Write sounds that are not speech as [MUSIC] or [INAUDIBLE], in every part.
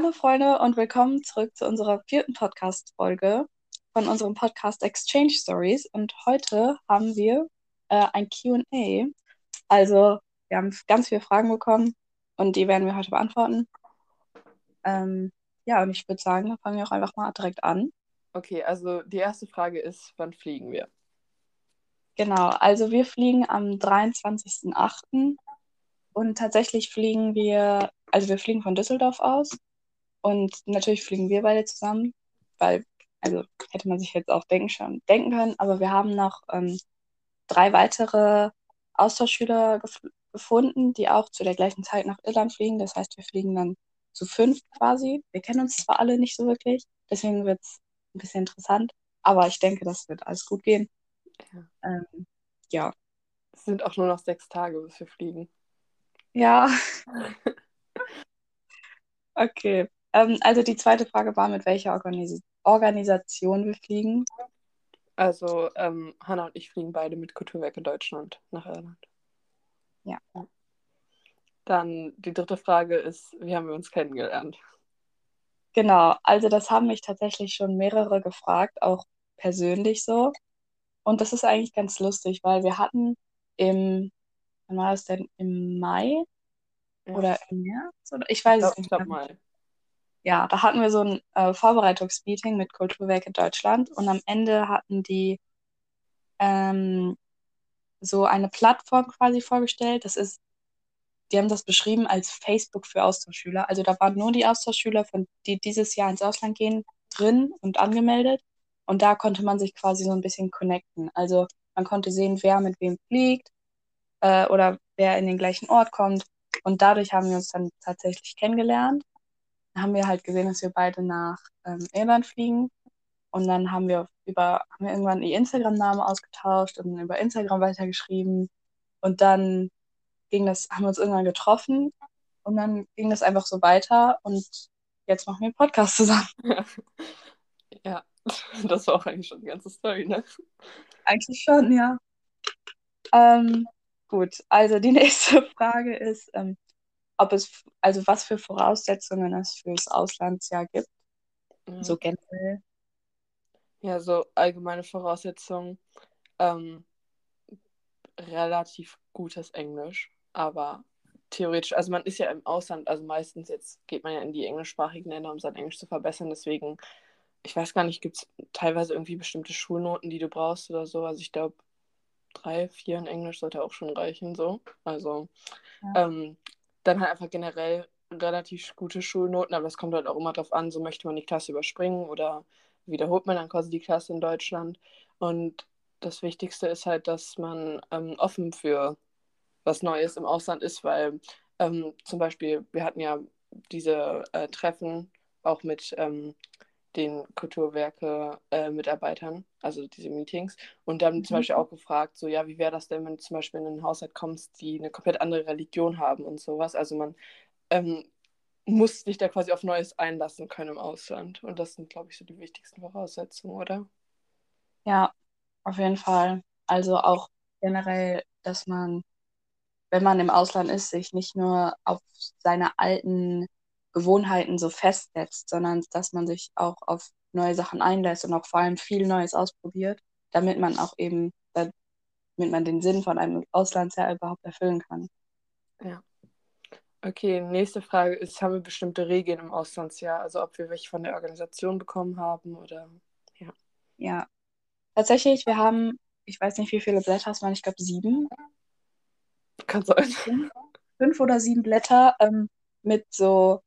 Hallo Freunde und willkommen zurück zu unserer vierten Podcast-Folge von unserem Podcast Exchange Stories. Und heute haben wir äh, ein QA. Also wir haben ganz viele Fragen bekommen und die werden wir heute beantworten. Ähm, ja, und ich würde sagen, dann fangen wir auch einfach mal direkt an. Okay, also die erste Frage ist, wann fliegen wir? Genau, also wir fliegen am 23.08. und tatsächlich fliegen wir, also wir fliegen von Düsseldorf aus und natürlich fliegen wir beide zusammen, weil, also hätte man sich jetzt auch denken, schon denken können, aber wir haben noch ähm, drei weitere Austauschschüler gef gefunden, die auch zu der gleichen Zeit nach Irland fliegen. Das heißt, wir fliegen dann zu fünf quasi. Wir kennen uns zwar alle nicht so wirklich, deswegen wird es ein bisschen interessant, aber ich denke, das wird alles gut gehen. Ja. Ähm, ja. Es sind auch nur noch sechs Tage, bis wir fliegen. Ja. [LAUGHS] okay. Ähm, also die zweite Frage war, mit welcher Organis Organisation wir fliegen. Also ähm, Hanna und ich fliegen beide mit Kulturwerke Deutschland nach Irland. Ja. Dann die dritte Frage ist, wie haben wir uns kennengelernt? Genau, also das haben mich tatsächlich schon mehrere gefragt, auch persönlich so. Und das ist eigentlich ganz lustig, weil wir hatten im, wann war das denn, im Mai Ja. oder im März? Oder? Ich weiß Ich es glaube nicht glaub mehr. mal. Ja, da hatten wir so ein äh, Vorbereitungsmeeting mit Kulturwerke Deutschland und am Ende hatten die ähm, so eine Plattform quasi vorgestellt. Das ist, die haben das beschrieben als Facebook für Austauschschüler. Also da waren nur die Austauschschüler, von, die dieses Jahr ins Ausland gehen, drin und angemeldet. Und da konnte man sich quasi so ein bisschen connecten. Also man konnte sehen, wer mit wem fliegt äh, oder wer in den gleichen Ort kommt. Und dadurch haben wir uns dann tatsächlich kennengelernt. Haben wir halt gesehen, dass wir beide nach ähm, Irland fliegen. Und dann haben wir über, haben wir irgendwann die Instagram-Namen ausgetauscht und über Instagram weitergeschrieben. Und dann ging das, haben wir uns irgendwann getroffen und dann ging das einfach so weiter und jetzt machen wir einen Podcast zusammen. [LAUGHS] Ja, das war auch eigentlich schon die ganze Story, ne? Eigentlich schon, ja. Ähm, gut, also die [LAUGHS] nächste Frage ist, ähm, ob es, also was für Voraussetzungen es fürs Auslandsjahr gibt, Ja. so generell. Ja, so allgemeine Voraussetzungen. Ähm, relativ gutes Englisch, aber theoretisch, also man ist ja im Ausland, also meistens jetzt geht man ja in die englischsprachigen Länder, um sein Englisch zu verbessern. Deswegen, ich weiß gar nicht, gibt es teilweise irgendwie bestimmte Schulnoten, die du brauchst oder so. Also ich glaube, drei, vier in Englisch sollte auch schon reichen, so. Also Ja. ähm, dann halt einfach generell relativ gute Schulnoten, aber das kommt halt auch immer drauf an, so möchte man die Klasse überspringen oder wiederholt man dann quasi die Klasse in Deutschland. Und das Wichtigste ist halt, dass man ähm, offen für was Neues im Ausland ist, weil ähm, zum Beispiel, wir hatten ja diese äh, Treffen auch mit ähm, den Kulturwerke-Mitarbeitern, also diese Meetings, und dann zum Mhm. Beispiel auch gefragt, so ja, wie wäre das denn, wenn du zum Beispiel in einen Haushalt kommst, die eine komplett andere Religion haben und sowas. Also man ähm, muss sich da quasi auf Neues einlassen können im Ausland. Und das sind, glaube ich, so die wichtigsten Voraussetzungen, oder? Ja, auf jeden Fall. Also auch generell, dass man, wenn man im Ausland ist, sich nicht nur auf seine alten Gewohnheiten so festsetzt, sondern dass man sich auch auf neue Sachen einlässt und auch vor allem viel Neues ausprobiert, damit man auch eben, damit man den Sinn von einem Auslandsjahr überhaupt erfüllen kann. Ja. Okay, nächste Frage ist, haben wir bestimmte Regeln im Auslandsjahr? Also ob wir welche von der Organisation bekommen haben oder ja. Ja, tatsächlich, wir haben, ich weiß nicht, wie viele Blätter es waren, ich glaube sieben, Kann sein. fünf, oder sieben Blätter ähm, mit so,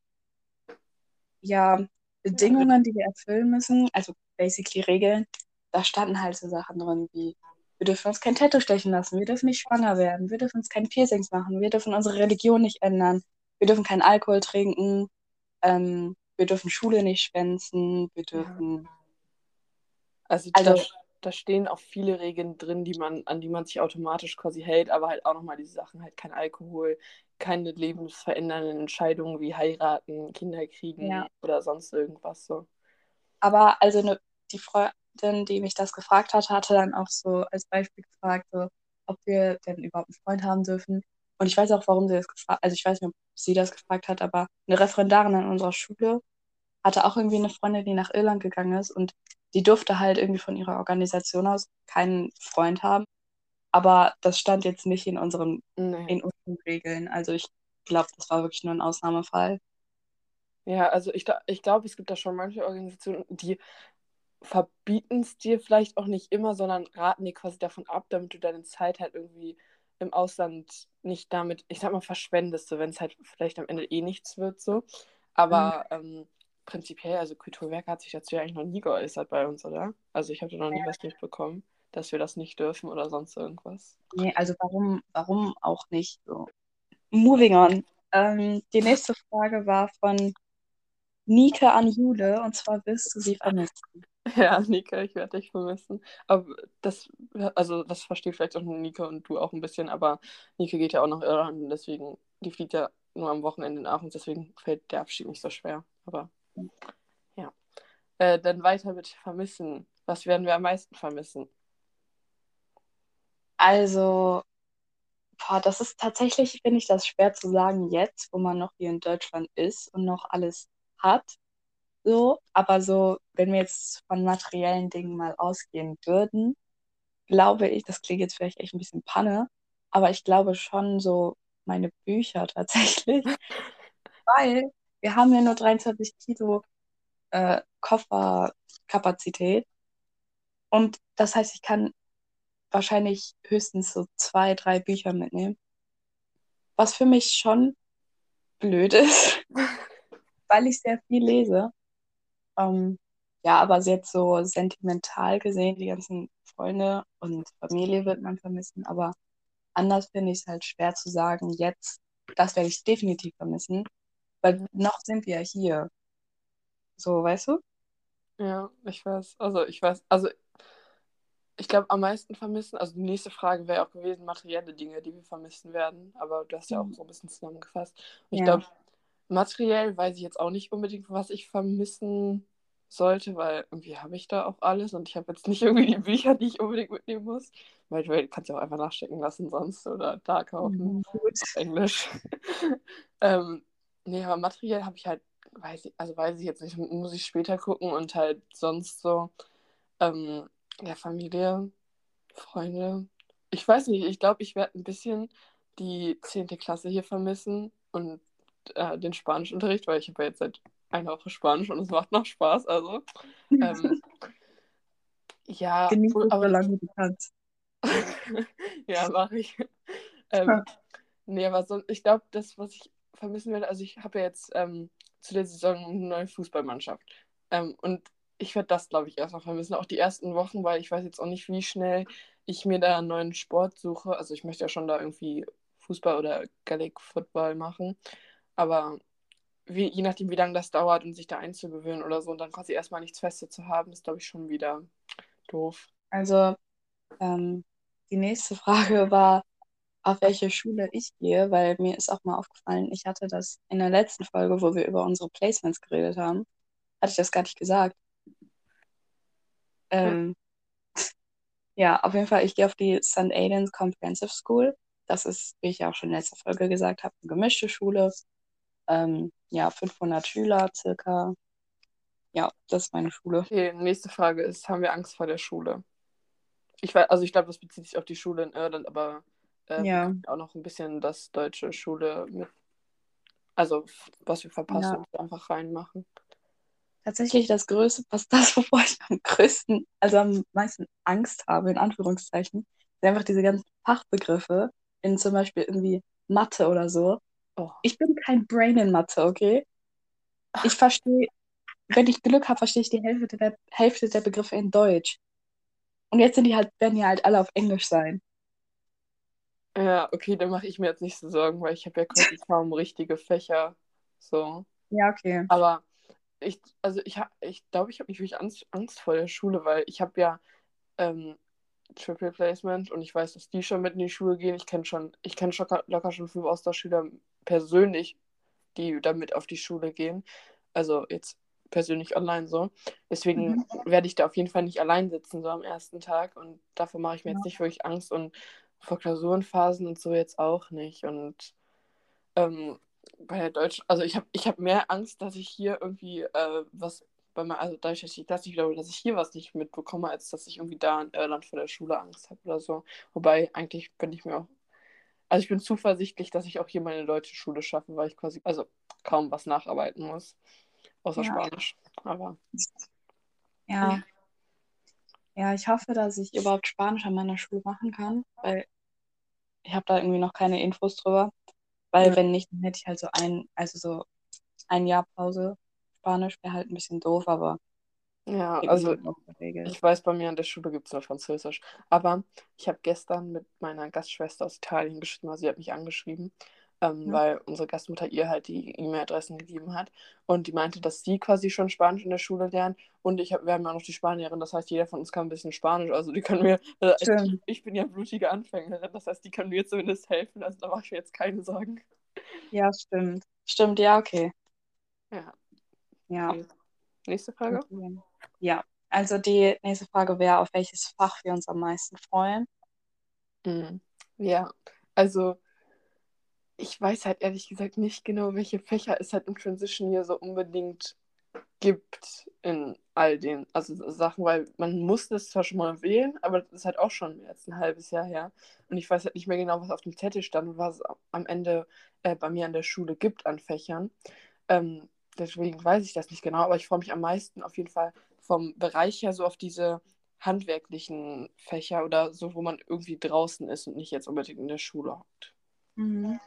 ja, Bedingungen, die wir erfüllen müssen, also basically Regeln. Da standen halt so Sachen drin wie, wir dürfen uns kein Tattoo stechen lassen, wir dürfen nicht schwanger werden, wir dürfen uns keine Piercings machen, wir dürfen unsere Religion nicht ändern, wir dürfen keinen Alkohol trinken, ähm, wir dürfen Schule nicht schwänzen, wir dürfen, Also, Also- da, stehen auch viele Regeln drin, die man, an die man sich automatisch quasi hält, aber halt auch nochmal diese Sachen, halt kein Alkohol, keine lebensverändernden Entscheidungen wie heiraten, Kinder kriegen Ja. oder sonst irgendwas so. Aber also ne, die Freundin, die mich das gefragt hat, hatte dann auch so als Beispiel gefragt, so, ob wir denn überhaupt einen Freund haben dürfen. Und ich weiß auch, warum sie das gefragt Also ich weiß nicht, ob sie das gefragt hat, aber eine Referendarin an unserer Schule hatte auch irgendwie eine Freundin, die nach Irland gegangen ist und die durfte halt irgendwie von ihrer Organisation aus keinen Freund haben. Aber das stand jetzt nicht in unseren, Nee. in unseren Regeln. Also ich glaube, das war wirklich nur ein Ausnahmefall. Ja, also ich, ich glaube, es gibt da schon manche Organisationen, die verbieten es dir vielleicht auch nicht immer, sondern raten dir quasi davon ab, damit du deine Zeit halt irgendwie im Ausland nicht damit, ich sag mal, verschwendest, so wenn es halt vielleicht am Ende eh nichts wird, so. Aber ähm, prinzipiell, also Kulturwerk hat sich dazu ja eigentlich noch nie geäußert bei uns, oder? Also ich habe da noch nie was mitbekommen, dass wir das nicht dürfen oder sonst irgendwas. Nee, also warum, warum auch nicht? So. Moving on. Ähm, die nächste Frage war von Nike an Jule und zwar wirst du sie vermissen. [LAUGHS] Ja, Nika, ich werde dich vermissen. Aber das, also das versteht vielleicht auch nur Nika und du auch ein bisschen, aber Nika geht ja auch nach Irland und deswegen, die fliegt ja nur am Wochenende nach und deswegen fällt der Abschied nicht so schwer. Aber ja. Äh, dann weiter mit vermissen. Was werden wir am meisten vermissen? Also, boah, das ist tatsächlich, finde ich das schwer zu sagen jetzt, wo man noch hier in Deutschland ist und noch alles hat. So, aber so, wenn wir jetzt von materiellen Dingen mal ausgehen würden, glaube ich, das klingt jetzt vielleicht echt ein bisschen Panne, aber ich glaube schon so meine Bücher [LAUGHS] tatsächlich, [LAUGHS] weil wir haben ja nur 23 Kilo äh, Kofferkapazität. Und das heißt, ich kann wahrscheinlich höchstens so zwei, drei Bücher mitnehmen, was für mich schon blöd ist, [LAUGHS] weil ich sehr viel lese. Ähm, ja, aber jetzt so sentimental gesehen, die ganzen Freunde und Familie wird man vermissen, aber anders finde ich es halt schwer zu sagen, jetzt, das werde ich definitiv vermissen, weil noch sind wir ja hier. So, weißt du? Ja, ich weiß. Also ich weiß, also ich glaube am meisten vermissen, also die nächste Frage wäre auch gewesen, materielle Dinge, die wir vermissen werden, aber du hast ja auch so ein bisschen zusammengefasst. Und ich Ja. glaube, materiell weiß ich jetzt auch nicht unbedingt, was ich vermissen sollte, weil irgendwie habe ich da auch alles und ich habe jetzt nicht irgendwie die Bücher, die ich unbedingt mitnehmen muss. Weil du kannst ja auch einfach nachstecken lassen sonst oder da kaufen Mhm, gut. auf Englisch. [LAUGHS] ähm, nee, aber materiell habe ich halt, weiß ich, also weiß ich jetzt nicht, muss ich später gucken und halt sonst so, ähm, ja, Familie, Freunde. Ich weiß nicht, ich glaube, ich werde ein bisschen die 10. Klasse hier vermissen und äh, den Spanischunterricht, weil ich habe ja jetzt seit einer Woche Spanisch und es macht noch Spaß, also. Ähm, [LAUGHS] ja, Genieß so aber lange du kannst. [LAUGHS] ja, mache ich. Ähm, nee, aber so, ich glaube, das, was ich vermissen werde, also ich habe ja jetzt ähm, zu der Saison eine neue Fußballmannschaft. Ähm, und ich werde das, glaube ich, erstmal vermissen. Auch die ersten Wochen, weil ich weiß jetzt auch nicht, wie schnell ich mir da einen neuen Sport suche. Also ich möchte ja schon da irgendwie Fußball oder Gaelic Football machen. Aber wie, je nachdem, wie lange das dauert und sich da einzugewöhnen oder so und dann quasi erstmal nichts Festes zu haben, ist, glaube ich, schon wieder doof. Also, ähm, die nächste Frage war, auf welche Schule ich gehe, weil mir ist auch mal aufgefallen, ich hatte das in der letzten Folge, wo wir über unsere Placements geredet haben, hatte ich das gar nicht gesagt. Ähm, [LAUGHS] ja, auf jeden Fall, ich gehe auf die St. Aidan's Comprehensive School. Das ist, wie ich ja auch schon in letzter Folge gesagt habe, eine gemischte Schule. Ähm, ja, 500 Schüler circa. Ja, das ist meine Schule. Okay, nächste Frage ist, haben wir Angst vor der Schule? Ich weiß, also ich glaube, das bezieht sich auf die Schule in Irland, aber äh, Ja. auch noch ein bisschen das deutsche Schule mit, also was wir verpassen, einfach reinmachen. Tatsächlich das Größte, was das, [LAUGHS] wovor ich am größten, also am meisten Angst habe, in Anführungszeichen, sind einfach diese ganzen Fachbegriffe in zum Beispiel irgendwie Mathe oder so. Oh. Ich bin kein Brain in Mathe, okay? Ich verstehe, wenn ich Glück habe, verstehe ich die Hälfte der, Hälfte der Begriffe in Deutsch. Und jetzt sind die halt, werden die halt alle auf Englisch sein. Ja, okay, dann mache ich mir jetzt nicht so Sorgen, weil ich habe ja quasi [LAUGHS] kaum richtige Fächer. So. Ja, okay. Aber ich, also ich habe, ich glaube, ich habe nicht wirklich Angst, Angst vor der Schule, weil ich habe ja ähm, Triple Placement und ich weiß, dass die schon mit in die Schule gehen. Ich kenne schon, ich kenne schon locker schon fünf Austauschschüler persönlich, die damit auf die Schule gehen. Also jetzt persönlich online so. Deswegen Mhm. werde ich da auf jeden Fall nicht allein sitzen, so am ersten Tag. Und davor mache ich mir jetzt nicht wirklich Angst. Und vor Klausurenphasen und so jetzt auch nicht. Und ähm, bei der Deutsch, also ich habe ich hab mehr Angst, dass ich hier irgendwie äh, was bei mir, also dadurch, dass ich das nicht wiederhole, dass ich hier was nicht mitbekomme, als dass ich irgendwie da in Irland vor der Schule Angst habe oder so. Wobei eigentlich bin ich mir auch, also ich bin zuversichtlich, dass ich auch hier meine deutsche Schule schaffe, weil ich quasi, also kaum was nacharbeiten muss, außer Ja. Spanisch. Aber Ja. Ja, ich hoffe, dass ich überhaupt Spanisch an meiner Schule machen kann, weil ich habe da irgendwie noch keine Infos drüber. Weil Ja. wenn nicht, dann hätte ich halt so ein, also so ein Jahr Pause. Spanisch wäre halt ein bisschen doof, aber ja, also. Ich weiß, bei mir an der Schule gibt es nur Französisch. Aber ich habe gestern mit meiner Gastschwester aus Italien geschrieben, also sie hat mich angeschrieben, ähm, Ja. weil unsere Gastmutter ihr halt die E-Mail-Adressen gegeben hat. Und die meinte, dass sie quasi schon Spanisch in der Schule lernt. Und ich hab, wir haben ja auch noch die Spanierin, das heißt, jeder von uns kann ein bisschen Spanisch. Also die können mir, äh, ich, ich bin ja blutige Anfängerin, das heißt, die können mir zumindest helfen. Also da mache ich mir jetzt keine Sorgen. Ja, stimmt. Stimmt, ja, okay. Ja, Ja. okay. Nächste Frage. Okay. Ja, also die nächste Frage wäre, auf welches Fach wir uns am meisten freuen. Mhm. Ja, also ich weiß halt ehrlich gesagt nicht genau, welche Fächer es halt im Transition hier so unbedingt gibt in all den also Sachen, weil man muss das zwar schon mal wählen, aber das ist halt auch schon jetzt ein halbes Jahr her. Und ich weiß halt nicht mehr genau, was auf dem Zettel stand und was es am Ende äh, bei mir an der Schule gibt an Fächern. Ähm, deswegen weiß ich das nicht genau, aber ich freue mich am meisten auf jeden Fall vom Bereich her so auf diese handwerklichen Fächer oder so, wo man irgendwie draußen ist und nicht jetzt unbedingt in der Schule hockt. Mhm.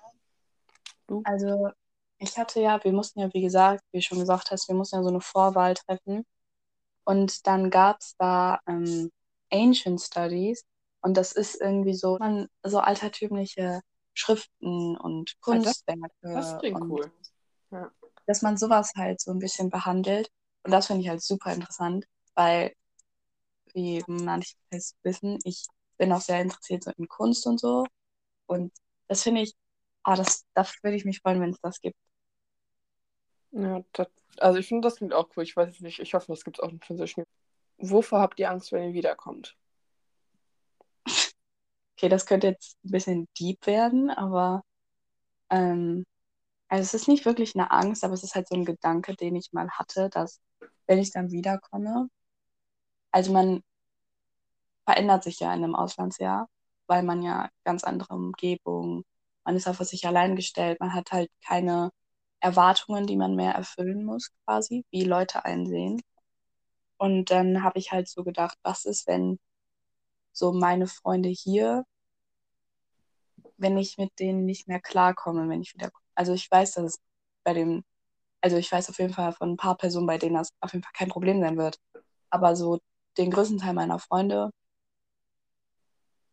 Du? Also ich hatte ja, wir mussten ja, wie gesagt, wie du schon gesagt hast, wir mussten ja so eine Vorwahl treffen. Und dann gab es da ähm, Ancient Studies. Und das ist irgendwie so, man, so altertümliche Schriften und Ah, das, Kunstwerke das klingt und cool. Ja. dass man sowas halt so ein bisschen behandelt. Und das finde ich halt super interessant, weil, wie manche wissen, ich bin auch sehr interessiert so in Kunst und so. Und das finde ich, ah, das, da würde ich mich freuen, wenn es das gibt. Ja, das, also ich finde, das klingt auch cool. Ich weiß es nicht. Ich hoffe, das gibt es auch in Transition. Wovor habt ihr Angst, wenn ihr wiederkommt? [LAUGHS] Okay, das könnte jetzt ein bisschen deep werden, aber ähm, also es ist nicht wirklich eine Angst, aber es ist halt so ein Gedanke, den ich mal hatte, dass wenn ich dann wiederkomme, also man verändert sich ja in einem Auslandsjahr, weil man ja ganz andere Umgebung, man ist auf sich allein gestellt, man hat halt keine Erwartungen, die man mehr erfüllen muss, quasi, wie Leute einsehen. Und dann habe ich halt so gedacht, was ist, wenn so meine Freunde hier, wenn ich mit denen nicht mehr klarkomme, wenn ich wieder. Also ich weiß, dass es bei dem, also ich weiß auf jeden Fall von ein paar Personen, bei denen das auf jeden Fall kein Problem sein wird. Aber so den größten Teil meiner Freunde,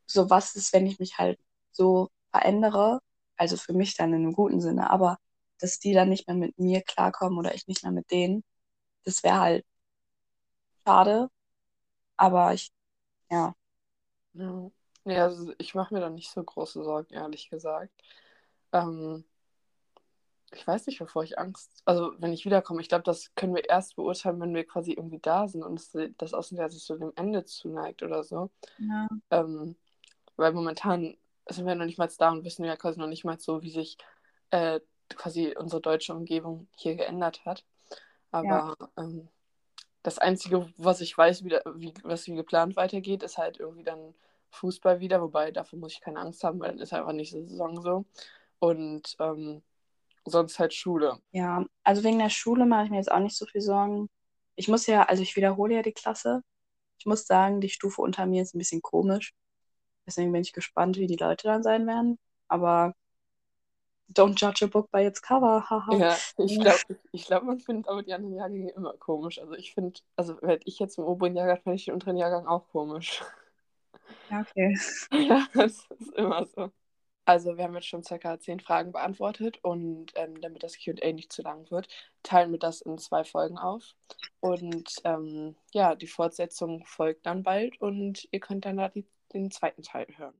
so was ist, wenn ich mich halt so verändere, also für mich dann in einem guten Sinne, aber dass die dann nicht mehr mit mir klarkommen oder ich nicht mehr mit denen, das wäre halt schade. Aber ich, ja, Ja, ja also ich mache mir da nicht so große Sorgen, ehrlich gesagt. Ähm, ich weiß nicht, wovor ich Angst. Also, wenn ich wiederkomme, ich glaube, das können wir erst beurteilen, wenn wir quasi irgendwie da sind und es, das Außenjahr sich so dem Ende zuneigt oder so. ja, Ähm, weil momentan sind wir noch nicht mal da und wissen ja quasi noch nicht mal so, wie sich äh, quasi unsere deutsche Umgebung hier geändert hat. Aber ähm, das Einzige, was ich weiß, wieder, wie, was wie geplant weitergeht, ist halt irgendwie dann Fußball wieder, wobei dafür muss ich keine Angst haben, weil dann ist einfach nicht die Saison so. Und ähm, sonst halt Schule. ja. Also wegen der Schule mache ich mir jetzt auch nicht so viel Sorgen. Ich muss ja, also ich wiederhole ja die Klasse. Ich muss sagen, die Stufe unter mir ist ein bisschen komisch. Deswegen bin ich gespannt, wie die Leute dann sein werden. Aber don't judge a book by its cover, haha. Ja, ich glaube, ich glaub, man findet aber die anderen Jahrgänge immer komisch. Also ich finde, also wenn ich jetzt im oberen Jahrgang, fände ich den unteren Jahrgang auch komisch. Ja, okay. [LAUGHS] Ja, das ist immer so. Also wir haben jetzt schon circa zehn Fragen beantwortet und ähm, damit das Q&A nicht zu lang wird, teilen wir das in zwei Folgen auf. Und ähm, ja, die Fortsetzung folgt dann bald und ihr könnt dann da die, den zweiten Teil hören.